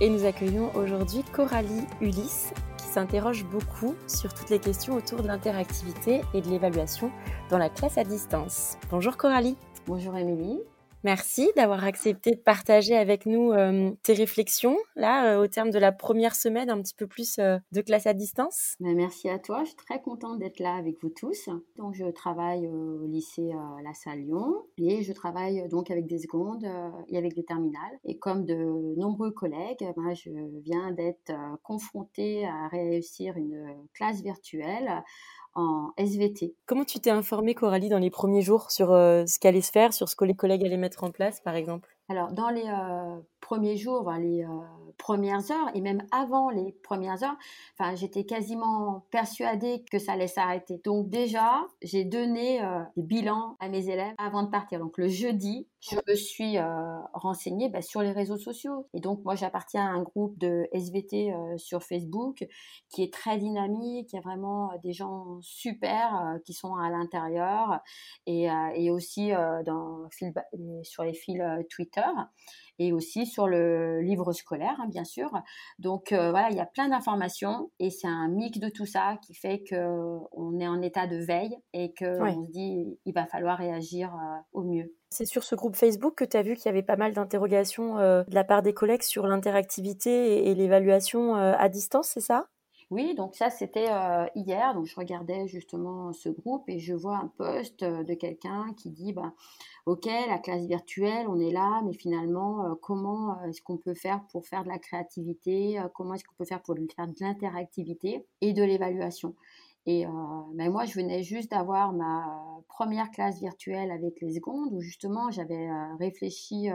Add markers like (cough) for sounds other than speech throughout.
et nous accueillons aujourd'hui Coralie Ulysse qui s'interroge beaucoup sur toutes les questions autour de l'interactivité et de l'évaluation dans la classe à distance. Bonjour Coralie. Bonjour Émilie. Merci d'avoir accepté de partager avec nous euh, tes réflexions, là, euh, au terme de la première semaine, un petit peu plus euh, de classe à distance. Ben, merci à toi, je suis très contente d'être là avec vous tous. Donc, je travaille au lycée La Salle Lyon et je travaille donc avec des secondes et avec des terminales. Et comme de nombreux collègues, ben, je viens d'être confrontée à réussir une classe virtuelle en SVT. Comment tu t'es informée, Coralie, dans les premiers jours sur euh, ce qu'allait se faire, sur ce que les collègues allaient mettre en place, par exemple? Alors, dans les euh, premiers jours, les euh, premières heures, et même avant les premières heures, enfin, j'étais quasiment persuadée que ça allait s'arrêter. Donc déjà, j'ai donné des bilans à mes élèves avant de partir. Donc le jeudi, je me suis renseignée bah, sur les réseaux sociaux. Et donc moi, j'appartiens à un groupe de SVT sur Facebook qui est très dynamique. Il y a vraiment des gens super qui sont à l'intérieur et, aussi sur les fils Twitter et aussi sur le livre scolaire, hein, bien sûr. Donc euh, voilà, il y a plein d'informations et c'est un mix de tout ça qui fait qu'on est en état de veille et qu'on se dit il va falloir réagir euh, au mieux. C'est sur ce groupe Facebook que tu as vu qu'il y avait pas mal d'interrogations euh, de la part des collègues sur l'interactivité et l'évaluation à distance, c'est ça? Oui, donc ça c'était hier, donc je regardais justement ce groupe et je vois un post de quelqu'un qui dit bah, ok la classe virtuelle on est là, mais finalement comment est-ce qu'on peut faire pour faire de la créativité, comment est-ce qu'on peut faire pour faire de l'interactivité et de l'évaluation? Et ben moi, je venais juste d'avoir ma première classe virtuelle avec les secondes où justement j'avais réfléchi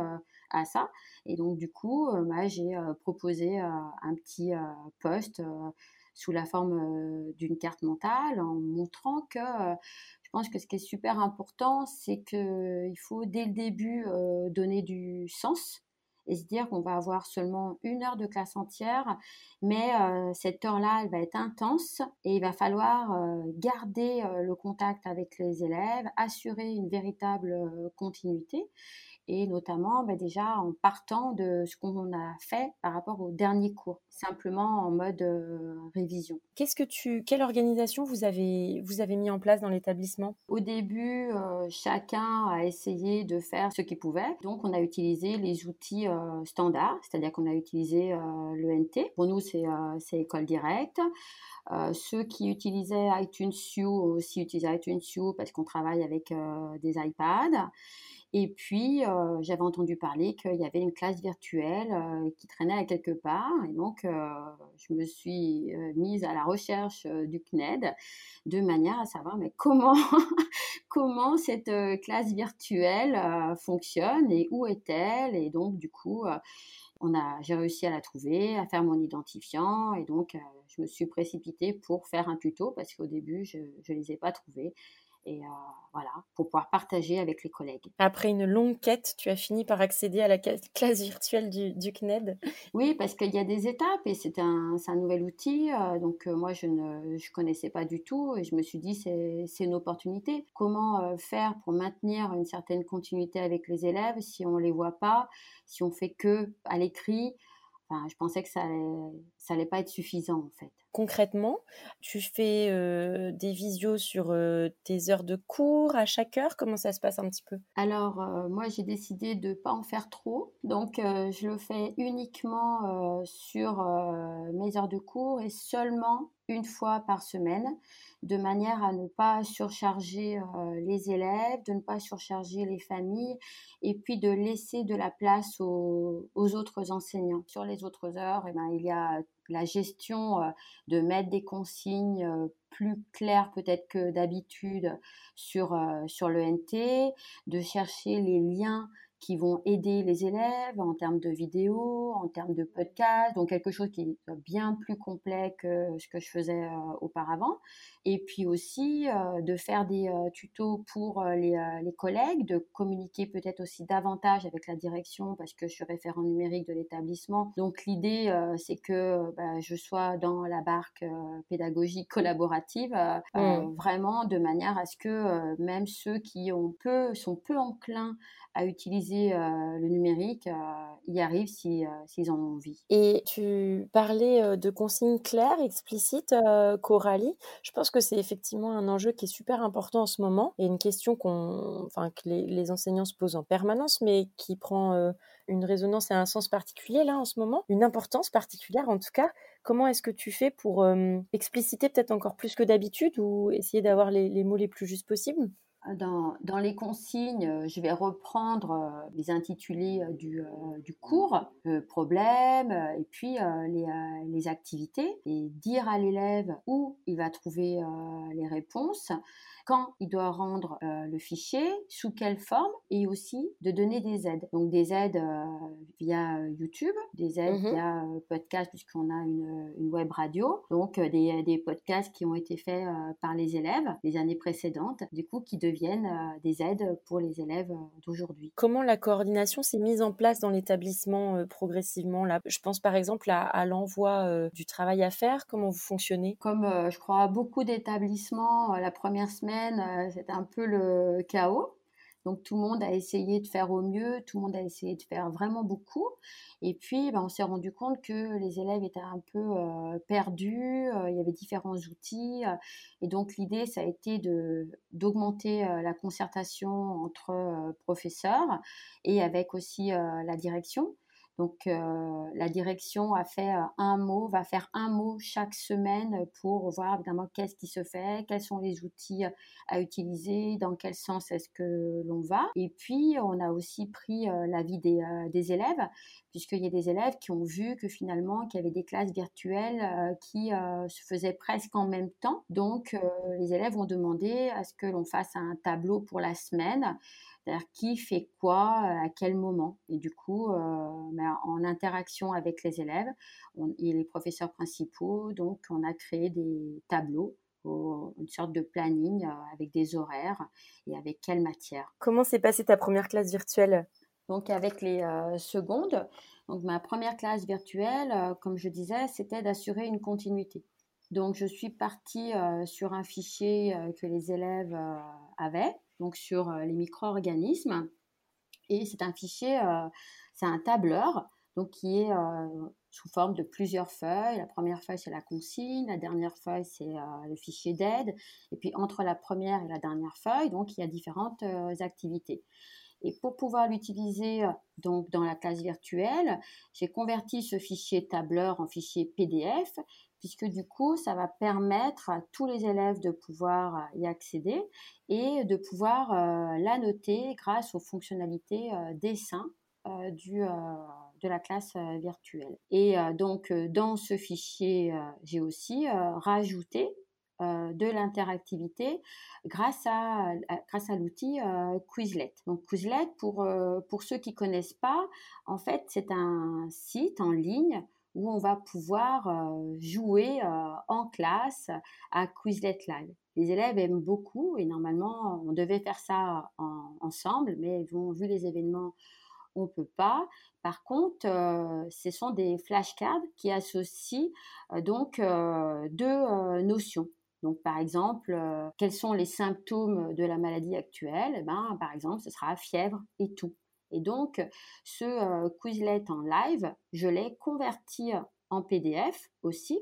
à ça. Et donc, du coup, bah, j'ai proposé un petit post sous la forme d'une carte mentale en montrant que je pense que ce qui est super important, c'est qu'il faut dès le début donner du sens et se dire qu'on va avoir seulement une heure de classe entière, mais cette heure-là, elle va être intense et il va falloir garder le contact avec les élèves, assurer une véritable continuité et notamment bah, déjà en partant de ce qu'on a fait par rapport au dernier cours, simplement en mode euh, révision. Qu'est-ce que tu, quelle organisation vous avez, vous avez mis en place dans l'établissement? Au début, euh, chacun a essayé de faire ce qu'il pouvait. Donc, on a utilisé les outils euh, standards, c'est-à-dire qu'on a utilisé l'ENT. Pour nous, c'est École Directe. ceux qui utilisaient iTunes U aussi utilisaient iTunes U parce qu'on travaille avec des iPads. Et puis, j'avais entendu parler qu'il y avait une classe virtuelle qui traînait à quelque part. Et donc, je me suis mise à la recherche du CNED de manière à savoir mais comment, (laughs) comment cette classe virtuelle fonctionne et où est-elle. Et donc, du coup, j'ai réussi à la trouver, à faire mon identifiant. Et donc, je me suis précipitée pour faire un tuto parce qu'au début, je ne les ai pas trouvés et euh, voilà, pour pouvoir partager avec les collègues. Après une longue quête, tu as fini par accéder à la (laughs) classe virtuelle du, du CNED Oui, parce qu'il y a des étapes et c'est un, un, nouvel outil. Euh, donc euh, moi, je ne je connaissais pas du tout et je me suis dit, c'est une opportunité. Comment faire pour maintenir une certaine continuité avec les élèves si on ne les voit pas, si on fait que à l'écrit? Enfin, je pensais que ça allait, ça allait pas être suffisant en fait concrètement Tu fais des visios sur tes heures de cours à chaque heure? Comment ça se passe un petit peu? Alors, moi, j'ai décidé de ne pas en faire trop. Donc, je le fais uniquement sur mes heures de cours et seulement une fois par semaine, de manière à ne pas surcharger les élèves, de ne pas surcharger les familles, et puis de laisser de la place aux, autres enseignants. Sur les autres heures, eh ben, il y a la gestion de mettre des consignes plus claires peut-être que d'habitude sur, sur le NT, de chercher les liens qui vont aider les élèves en termes de vidéos, en termes de podcasts, donc quelque chose qui est bien plus complet que ce que je faisais euh, auparavant. Et puis aussi euh, de faire des euh, tutos pour les, les, collègues, de communiquer peut-être aussi davantage avec la direction parce que je suis référent numérique de l'établissement. Donc l'idée, c'est que bah, je sois dans la barque pédagogique collaborative, mmh. vraiment de manière à ce que même ceux qui ont peu, sont peu enclins à utiliser le numérique y arrivent s'ils en ont envie. Et tu parlais de consignes claires, explicites, Coralie. Je pense que c'est effectivement un enjeu qui est super important en ce moment et une question qu'on, que les, les, enseignants se posent en permanence, mais qui prend une résonance et un sens particulier là en ce moment, une importance particulière en tout cas. Comment est-ce que tu fais pour expliciter peut-être encore plus que d'habitude ou essayer d'avoir les, les mots les plus justes possibles? Dans, dans, les consignes, je vais reprendre les intitulés du, du cours, le problème, et puis les, les, activités, et dire à l'élève où il va trouver les réponses quand il doit rendre euh, le fichier, sous quelle forme, et aussi de donner des aides. Donc des aides euh, via euh, YouTube, des aides mmh via podcast puisqu'on a une, une, web radio, donc des, des, podcasts qui ont été faits par les élèves les années précédentes, du coup qui deviennent des aides pour les élèves d'aujourd'hui. Comment la coordination s'est mise en place dans l'établissement progressivement là? Je pense par exemple à, à l'envoi du travail à faire. Comment vous fonctionnez? Comme je crois beaucoup d'établissements, la première semaine euh, c'était un peu le chaos. Donc tout le monde a essayé de faire au mieux, tout le monde a essayé de faire vraiment beaucoup. Et puis ben, on s'est rendu compte que les élèves étaient un peu euh, perdus, euh, il y avait différents outils. et donc l'idée, ça a été d'augmenter la concertation entre professeurs et avec aussi la direction. Donc euh, la direction a fait euh, un mot, va faire un mot chaque semaine pour voir évidemment qu'est-ce qui se fait, quels sont les outils à utiliser, dans quel sens est-ce que l'on va. Et puis on a aussi pris euh, l'avis des élèves, puisqu'il y a des élèves qui ont vu que finalement qu'il y avait des classes virtuelles qui se faisaient presque en même temps. Donc les élèves ont demandé à ce que l'on fasse un tableau pour la semaine c'est-à-dire qui fait quoi, euh, à quel moment. Et du coup, euh, ben, en interaction avec les élèves et les professeurs principaux, donc on a créé des tableaux une sorte de planning euh, avec des horaires et avec quelle matière. Comment s'est passée ta première classe virtuelle? Donc avec les secondes, donc ma première classe virtuelle, comme je disais, c'était d'assurer une continuité. Donc je suis partie sur un fichier que les élèves avaient donc sur euh, les micro-organismes. Et c'est un fichier, euh, c'est un tableur, donc qui est euh, sous forme de plusieurs feuilles. La première feuille, c'est la consigne. La dernière feuille, c'est le fichier d'aide. Et puis, entre la première et la dernière feuille, donc, il y a différentes activités. Et pour pouvoir l'utiliser donc dans la classe virtuelle, j'ai converti ce fichier tableur en fichier PDF puisque du coup, ça va permettre à tous les élèves de pouvoir euh, y accéder et de pouvoir euh, la noter grâce aux fonctionnalités euh, dessin du, de la classe virtuelle. Et donc, dans ce fichier, j'ai aussi rajouté de l'interactivité grâce à, l'outil Quizlet. Donc Quizlet, pour, pour ceux qui connaissent pas, en fait, c'est un site en ligne où on va pouvoir euh, jouer euh, en classe à Quizlet Live. Les élèves aiment beaucoup et normalement on devait faire ça ensemble, mais vu les événements, on peut pas. Par contre, euh, ce sont des flashcards qui associent donc deux notions. Donc, par exemple, quels sont les symptômes de la maladie actuelle? Eh ben, Par exemple, ce sera fièvre et tout. Et donc, ce euh, Quizlet en live, je l'ai converti en PDF aussi.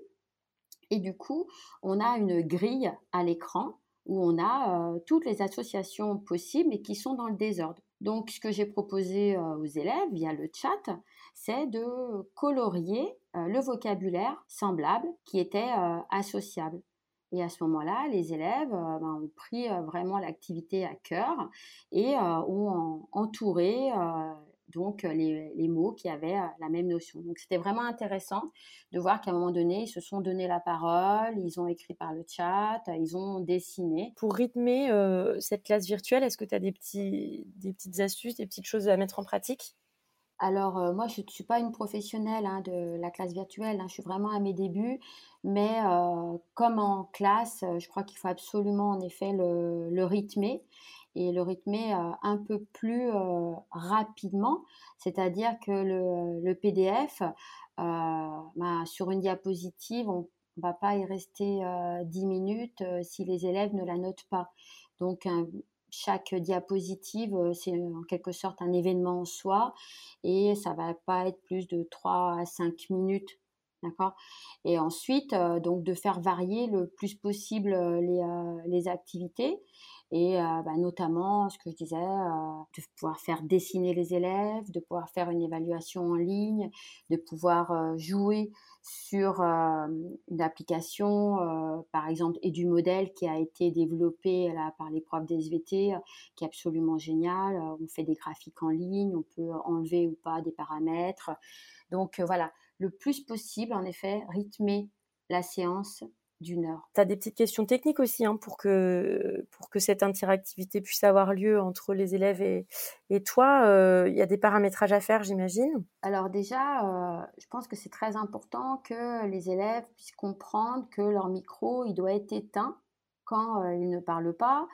Et du coup, on a une grille à l'écran où on a euh, toutes les associations possibles et qui sont dans le désordre. Donc, ce que j'ai proposé euh, aux élèves via le chat, c'est de colorier le vocabulaire semblable qui était associable. Et à ce moment-là, les élèves euh, ben, ont pris euh, vraiment l'activité à cœur et euh, ont entouré donc les, les, mots qui avaient la même notion. Donc c'était vraiment intéressant de voir qu'à un moment donné, ils se sont donné la parole, ils ont écrit par le chat, ils ont dessiné. Pour rythmer cette classe virtuelle, est-ce que tu as des, petits, des petites astuces, des petites choses à mettre en pratique? Alors, euh, moi, je ne suis pas une professionnelle hein, de la classe virtuelle, hein, je suis vraiment à mes débuts, mais euh, comme en classe, euh, je crois qu'il faut absolument, en effet, le, rythmer et le rythmer un peu plus rapidement, c'est-à-dire que le, PDF, ben, sur une diapositive, on ne va pas y rester 10 minutes si les élèves ne la notent pas. Donc, chaque diapositive, c'est en quelque sorte un événement en soi et ça va pas être plus de 3 à 5 minutes. D'accord? Et ensuite, donc de faire varier le plus possible les, les activités et bah, notamment ce que je disais, de pouvoir faire dessiner les élèves, de pouvoir faire une évaluation en ligne, de pouvoir jouer sur une application, par exemple, et du modèle qui a été développé là, par les profs des SVT, qui est absolument génial. On fait des graphiques en ligne, on peut enlever ou pas des paramètres. Donc voilà, le plus possible, en effet, rythmer la séance d'une heure. Tu as des petites questions techniques aussi hein, pour, que, cette interactivité puisse avoir lieu entre les élèves et, toi. Euh, il y a des paramétrages à faire, j'imagine Alors déjà, euh, je pense que c'est très important que les élèves puissent comprendre que leur micro, il doit être éteint quand euh, ils ne parlent pas.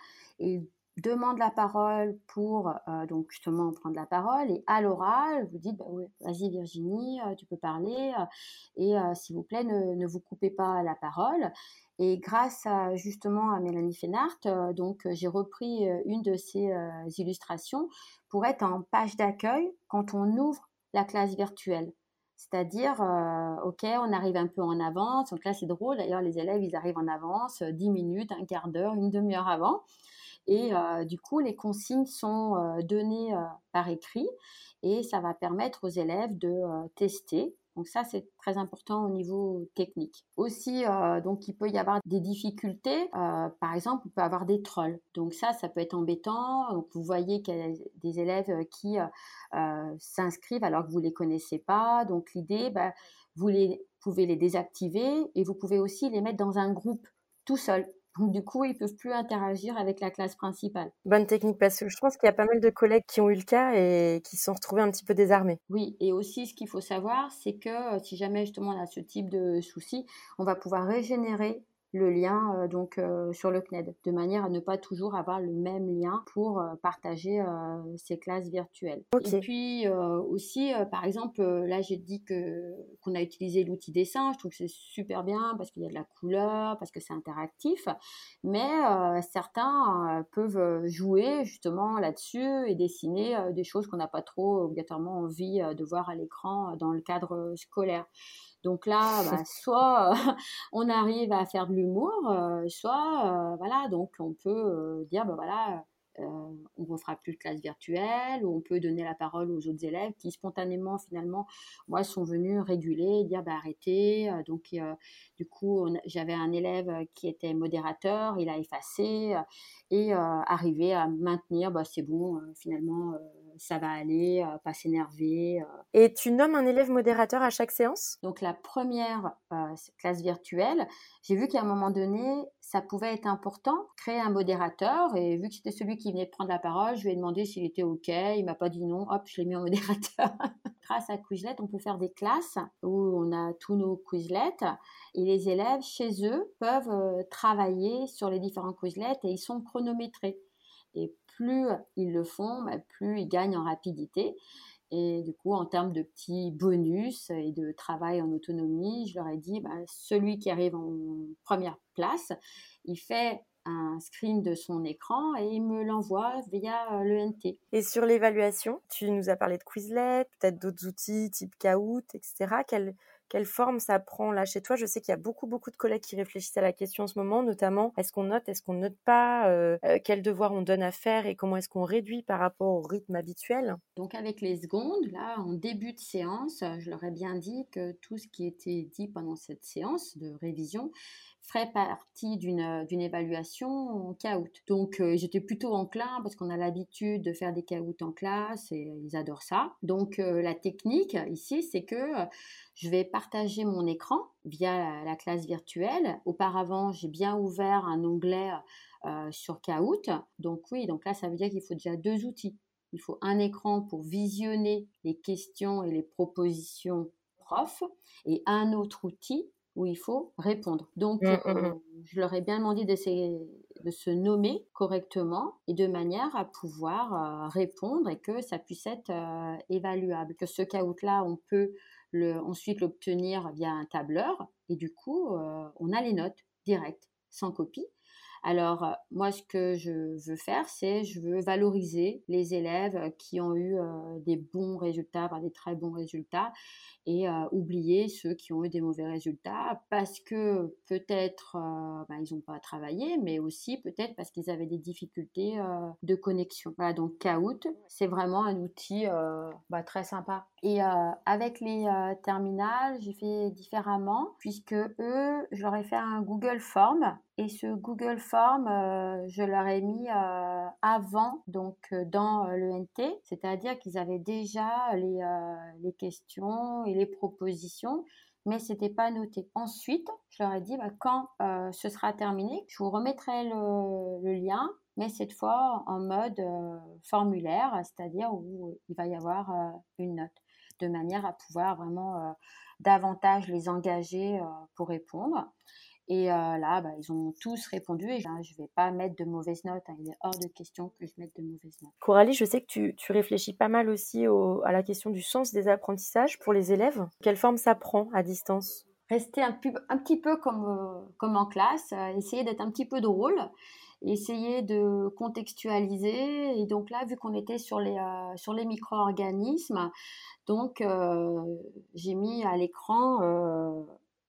Demande la parole pour donc justement prendre la parole et à l'oral vous dites bah vas-y Virginie tu peux parler et s'il vous plaît ne, ne, vous coupez pas la parole et grâce à, justement à Mélanie Fénart donc j'ai repris une de ces illustrations pour être en page d'accueil quand on ouvre la classe virtuelle c'est-à-dire, OK, on arrive un peu en avance. Donc là, c'est drôle. D'ailleurs, les élèves, ils arrivent en avance 10 minutes, un quart d'heure, une demi-heure avant. Et du coup, les consignes sont données par écrit et ça va permettre aux élèves de tester. Donc ça, c'est très important au niveau technique. Aussi, donc il peut y avoir des difficultés. par exemple, on peut avoir des trolls. Donc ça, ça peut être embêtant. Donc vous voyez qu'il y a des élèves qui s'inscrivent alors que vous les connaissez pas. Donc l'idée, bah, vous les, pouvez les désactiver et vous pouvez aussi les mettre dans un groupe tout seul du coup, ils peuvent plus interagir avec la classe principale. Bonne technique parce que je pense qu'il y a pas mal de collègues qui ont eu le cas et qui se sont retrouvés un petit peu désarmés. Oui, et aussi ce qu'il faut savoir, c'est que euh, si jamais justement on a ce type de souci, on va pouvoir régénérer le lien euh, donc euh, sur le CNED, de manière à ne pas toujours avoir le même lien pour euh, partager ces classes virtuelles. Et puis aussi, par exemple, là j'ai dit que qu'on a utilisé l'outil dessin, je trouve que c'est super bien parce qu'il y a de la couleur, parce que c'est interactif, mais certains peuvent jouer justement là-dessus et dessiner des choses qu'on n'a pas trop obligatoirement envie de voir à l'écran dans le cadre scolaire. Donc là, bah, (laughs) soit (laughs) on arrive à faire de l'humour, euh, soit euh, voilà, donc on peut euh, dire ben voilà, on ne refera plus de classe virtuelle, ou on peut donner la parole aux autres élèves qui spontanément finalement, moi, sont venus réguler, dire bah, arrêtez. donc du coup, j'avais un élève qui était modérateur, il a effacé et arrivé à maintenir, bah, c'est bon, finalement ça va aller, euh, pas s'énerver. Euh. Et tu nommes un élève modérateur à chaque séance? Donc la première euh, classe virtuelle, j'ai vu qu'à un moment donné, ça pouvait être important, créer un modérateur. Et vu que c'était celui qui venait de prendre la parole, je lui ai demandé s'il était OK. Il m'a pas dit non. Hop, je l'ai mis en modérateur. (laughs) Grâce à Quizlet, on peut faire des classes où on a tous nos Quizlets et les élèves chez eux peuvent travailler sur les différents Quizlets et ils sont chronométrés. Et plus ils le font, bah, plus ils gagnent en rapidité. Et du coup, en termes de petits bonus et de travail en autonomie, je leur ai dit, bah, celui qui arrive en première place, il fait un screen de son écran et il me l'envoie via l'ENT. Et sur l'évaluation, tu nous as parlé de Quizlet, peut-être d'autres outils type Kahoot, etc. quelle forme ça prend. Là chez toi Je sais qu'il y a beaucoup, beaucoup de collègues qui réfléchissent à la question en ce moment, notamment est-ce qu'on note, est-ce qu'on note pas, euh, euh, quels devoirs on donne à faire et comment est-ce qu'on réduit par rapport au rythme habituel? Donc avec les secondes, là, en début de séance, je leur ai bien dit que tout ce qui était dit pendant cette séance de révision ferait partie d'une, d'une évaluation caout. Donc euh, j'étais plutôt enclin parce qu'on a l'habitude de faire des caouts en classe et ils adorent ça. Donc la technique ici, c'est que je vais partager mon écran via la, classe virtuelle. Auparavant, j'ai bien ouvert un onglet euh, sur Kahoot. Donc oui, donc là, ça veut dire qu'il faut déjà deux outils. Il faut un écran pour visionner les questions et les propositions prof et un autre outil où il faut répondre. Donc, mmh, mmh, mmh. Euh, je leur ai bien demandé de, de, se nommer correctement et de manière à pouvoir euh, répondre et que ça puisse être évaluable. Que ce Kahoot-là, on peut ensuite l'obtenir via un tableur. Et du coup, euh, on a les notes directes, sans copie. Alors, euh, moi, ce que je veux faire, c'est je veux valoriser les élèves qui ont eu euh, des bons résultats, des très bons résultats, et euh, oublier ceux qui ont eu des mauvais résultats parce que peut-être ben, ils n'ont pas travaillé, mais aussi peut-être parce qu'ils avaient des difficultés de connexion. Voilà, donc Kahoot, c'est vraiment un outil bah, très sympa. Et avec les terminales, j'ai fait différemment puisque eux, je leur ai fait un Google Form et ce Google Form, euh, je leur ai mis euh, avant, donc euh, dans l'ENT, c'est-à-dire qu'ils avaient déjà les, questions et les propositions, mais c'était pas noté. Ensuite, je leur ai dit, bah, quand ce sera terminé, je vous remettrai le, le lien, mais cette fois en mode formulaire, c'est-à-dire où il va y avoir une note, de manière à pouvoir vraiment davantage les engager pour répondre. Et euh, là, bah, ils ont tous répondu et je ne vais pas mettre de mauvaises notes. Hein. Il est hors de question que je mette de mauvaises notes. Coralie, je sais que tu, tu réfléchis pas mal aussi à la question du sens des apprentissages pour les élèves. Quelle forme ça prend à distance? Rester un, un, petit peu comme, euh, comme en classe, euh, essayer d'être un petit peu drôle, essayer de contextualiser. Et donc là, vu qu'on était sur les, sur les micro-organismes, donc j'ai mis à l'écran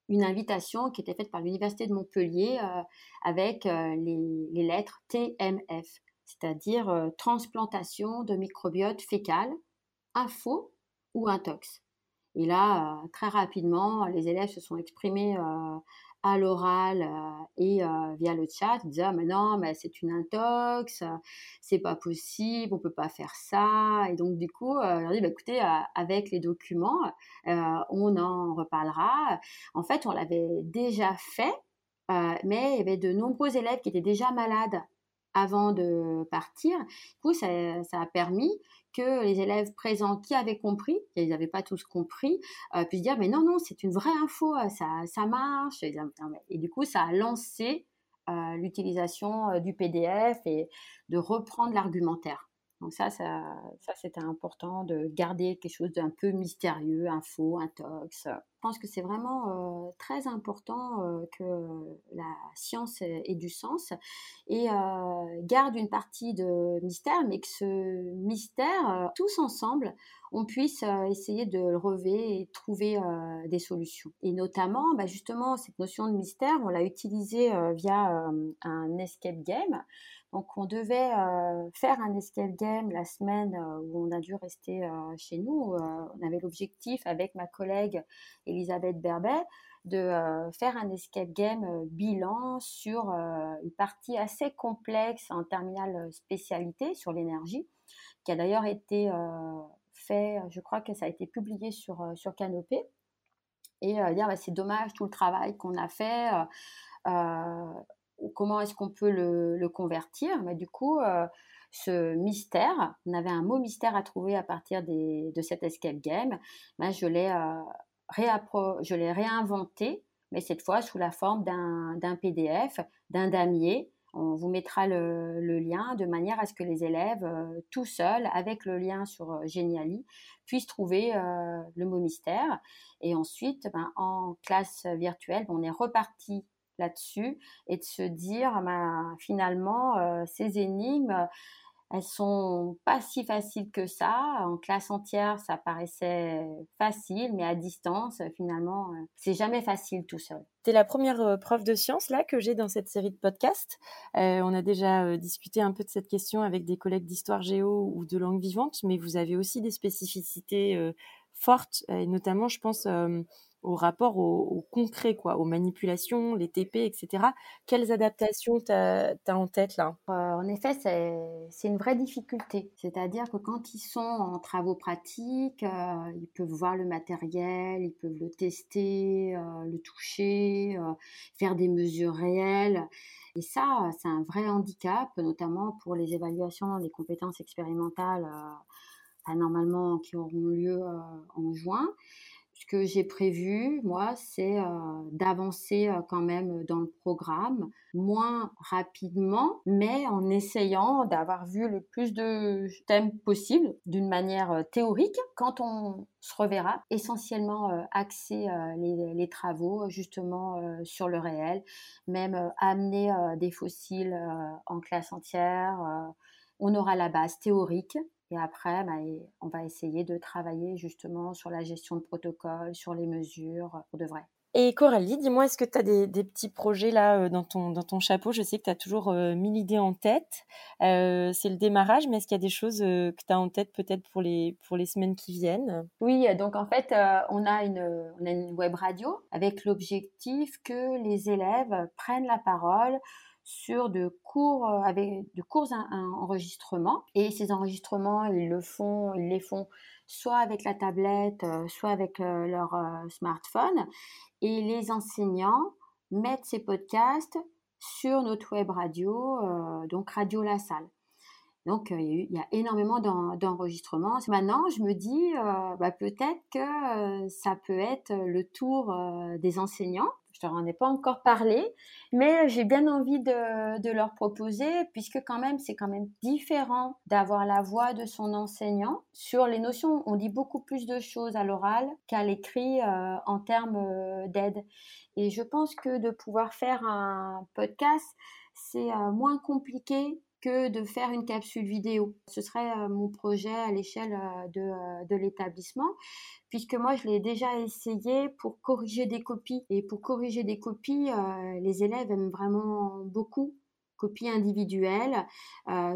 une invitation qui était faite par l'Université de Montpellier euh, avec euh, les, lettres TMF, c'est-à-dire euh, transplantation de microbiote fécal, info ou intox. Et là, très rapidement, les élèves se sont exprimés à l'oral euh, et euh, via le chat, ils disaient ah, mais non, mais c'est une intox, c'est pas possible, on peut pas faire ça. Et donc du coup, euh, leur dit bah, écoutez, avec les documents, on en reparlera. En fait, on l'avait déjà fait, mais il y avait de nombreux élèves qui étaient déjà malades avant de partir. Du coup, ça, a permis que les élèves présents qui avaient compris, ils n'avaient pas tous compris, euh, puissent dire mais non, non, c'est une vraie info, euh, ça, ça marche. Et du coup, ça a lancé euh, l'utilisation du PDF et de reprendre l'argumentaire. Donc ça, ça, ça c'était important de garder quelque chose d'un peu mystérieux, info, intox. Je pense que c'est vraiment euh, très important euh, que la science ait, du sens et euh, garde une partie de mystère, mais que ce mystère, tous ensemble, on puisse essayer de le relever et trouver des solutions. Et notamment, bah, justement, cette notion de mystère, on l'a utilisée via un escape game. Donc on devait euh, faire un escape game la semaine euh, où on a dû rester euh, chez nous. on avait l'objectif avec ma collègue Elisabeth Berbet de faire un escape game bilan sur une partie assez complexe en terminale spécialité sur l'énergie, qui a d'ailleurs été fait, je crois que ça a été publié sur, sur Canopé. Et dire bah, c'est dommage tout le travail qu'on a fait comment est-ce qu'on peut le, convertir? Mais du coup, euh, ce mystère, on avait un mot mystère à trouver à partir de cet escape game. Ben, je l'ai euh, réinventé, mais cette fois sous la forme d'un PDF, d'un damier. On vous mettra le, lien de manière à ce que les élèves, euh, tout seuls, avec le lien sur Geniali, puissent trouver le mot mystère. Et ensuite, ben, en classe virtuelle, on est reparti là-dessus et de se dire ben, finalement euh, ces énigmes elles sont pas si faciles que ça. En classe entière, ça paraissait facile, mais à distance, finalement, euh, c'est jamais facile tout seul. C'est la première euh, preuve de science là que j'ai dans cette série de podcasts. on a déjà discuté un peu de cette question avec des collègues d'histoire géo ou de langue vivante, mais vous avez aussi des spécificités fortes, et notamment, je pense au rapport au, concret, quoi, aux manipulations, les TP, etc. Quelles adaptations tu as, en tête là? Euh, En effet, c'est une vraie difficulté. C'est-à-dire que quand ils sont en travaux pratiques, euh, ils peuvent voir le matériel, ils peuvent le tester, euh, le toucher, faire des mesures réelles. Et ça, c'est un vrai handicap, notamment pour les évaluations des compétences expérimentales, normalement qui auront lieu en juin Ce que j'ai prévu, moi, c'est d'avancer quand même dans le programme, moins rapidement, mais en essayant d'avoir vu le plus de thèmes possible d'une manière théorique. Quand on se reverra, essentiellement axer les, les, travaux justement sur le réel, même amener des fossiles en classe entière. on aura la base théorique et après, bah, on va essayer de travailler justement sur la gestion de protocole, sur les mesures pour de vrai. Et Coralie, dis-moi, est-ce que tu as des, petits projets là euh, dans ton, dans ton chapeau? Je sais que tu as toujours euh, mille idées en tête. Euh, c'est le démarrage, mais est-ce qu'il y a des choses que tu as en tête peut-être pour les, pour les semaines qui viennent? Oui, donc en fait, on, a une, on a une web radio avec l'objectif que les élèves prennent la parole sur de courts euh, avec de courts enregistrements. Et ces enregistrements ils le font ils les font soit avec la tablette euh, soit avec euh, leur smartphone. Et les enseignants mettent ces podcasts sur notre web radio donc Radio La Salle donc, il y a énormément d'enregistrements. Maintenant, je me dis, bah, peut-être que ça peut être le tour des enseignants je leur en ai pas encore parlé, mais j'ai bien envie de, leur proposer, puisque quand même, c'est quand même différent d'avoir la voix de son enseignant. Sur les notions, on dit beaucoup plus de choses à l'oral qu'à l'écrit euh, en termes euh, d'aide. Et je pense que de pouvoir faire un podcast, c'est euh, moins compliqué que de faire une capsule vidéo. Ce serait euh, mon projet à l'échelle euh, de, euh, de l'établissement, puisque moi je l'ai déjà essayé pour corriger des copies. Et pour corriger des copies, les élèves aiment vraiment beaucoup copie individuelle.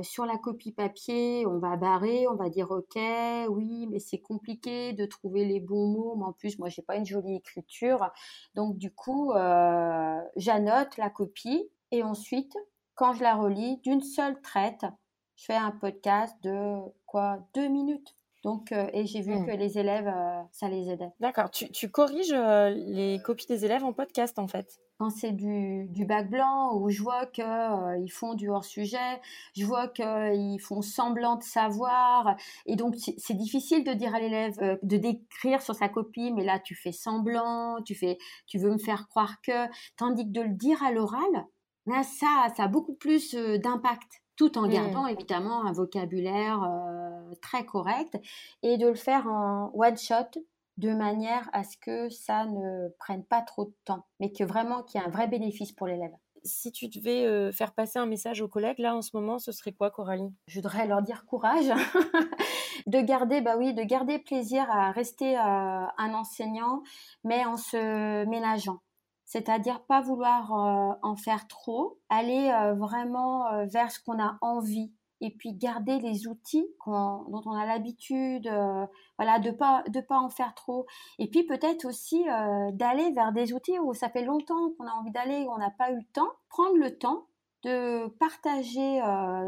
sur la copie papier, on va barrer, on va dire ok, oui, mais c'est compliqué de trouver les bons mots. Mais en plus, moi, j'ai pas une jolie écriture, donc du coup, j'annote la copie et ensuite quand je la relis d'une seule traite, je fais un podcast de quoi Deux minutes. Donc, euh, et j'ai vu mmh. que les élèves, euh, ça les aidait. D'accord. Tu, corriges euh, les copies des élèves en podcast, en fait? Quand c'est du, bac blanc, où je vois qu'ils font du hors-sujet, je vois qu'ils font semblant de savoir. Et donc, c'est difficile de dire à l'élève, de décrire sur sa copie, mais là, tu fais semblant, tu, fais, tu veux me faire croire que. Tandis que de le dire à l'oral, Là, ça, ça a beaucoup plus d'impact, tout en mmh. gardant évidemment un vocabulaire très correct et de le faire en one shot de manière à ce que ça ne prenne pas trop de temps, mais que vraiment qu'il y ait un vrai bénéfice pour l'élève. Si tu devais faire passer un message aux collègues là en ce moment, ce serait quoi, Coralie? Je voudrais leur dire courage, (laughs) de garder, bah oui, de garder plaisir à rester un enseignant, mais en se ménageant c'est-à-dire pas vouloir euh, en faire trop, aller euh, vraiment euh, vers ce qu'on a envie et puis garder les outils dont on a l'habitude, voilà, de pas de pas en faire trop. Et puis peut-être aussi d'aller vers des outils où ça fait longtemps qu'on a envie d'aller, où on n'a pas eu le temps, prendre le temps de partager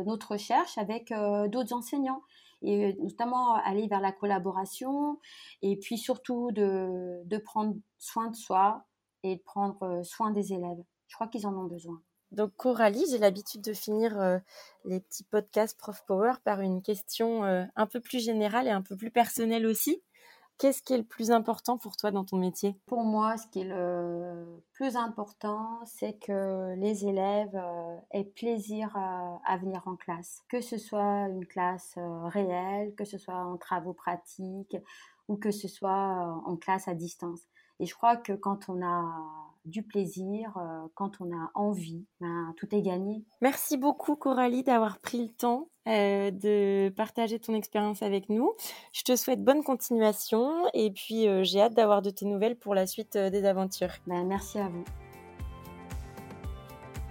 notre recherche avec d'autres enseignants et notamment aller vers la collaboration et puis surtout de, de prendre soin de soi, et de prendre euh, soin des élèves. Je crois qu'ils en ont besoin. Donc Coralie, j'ai l'habitude de finir euh, les petits podcasts Prof Power par une question euh, un peu plus générale et un peu plus personnelle aussi. Qu'est-ce qui est le plus important pour toi dans ton métier? Pour moi, ce qui est le plus important, c'est que les élèves aient plaisir à, à, venir en classe. Que ce soit une classe réelle, que ce soit en travaux pratiques ou que ce soit en classe à distance. Et je crois que quand on a du plaisir, euh, quand on a envie, ben, tout est gagné. Merci beaucoup Coralie d'avoir pris le temps euh, de partager ton expérience avec nous. Je te souhaite bonne continuation et puis euh, j'ai hâte d'avoir de tes nouvelles pour la suite des aventures. Ben, merci à vous.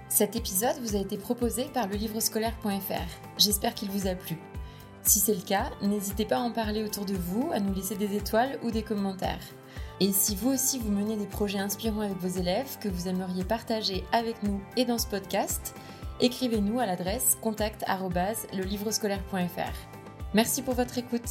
Cet épisode vous a été proposé par le livrescolaire.fr. J'espère qu'il vous a plu. Si c'est le cas, n'hésitez pas à en parler autour de vous, à nous laisser des étoiles ou des commentaires. Et si vous aussi vous menez des projets inspirants avec vos élèves que vous aimeriez partager avec nous et dans ce podcast, écrivez-nous à l'adresse contact@lelivrescolaire.fr. Merci pour votre écoute.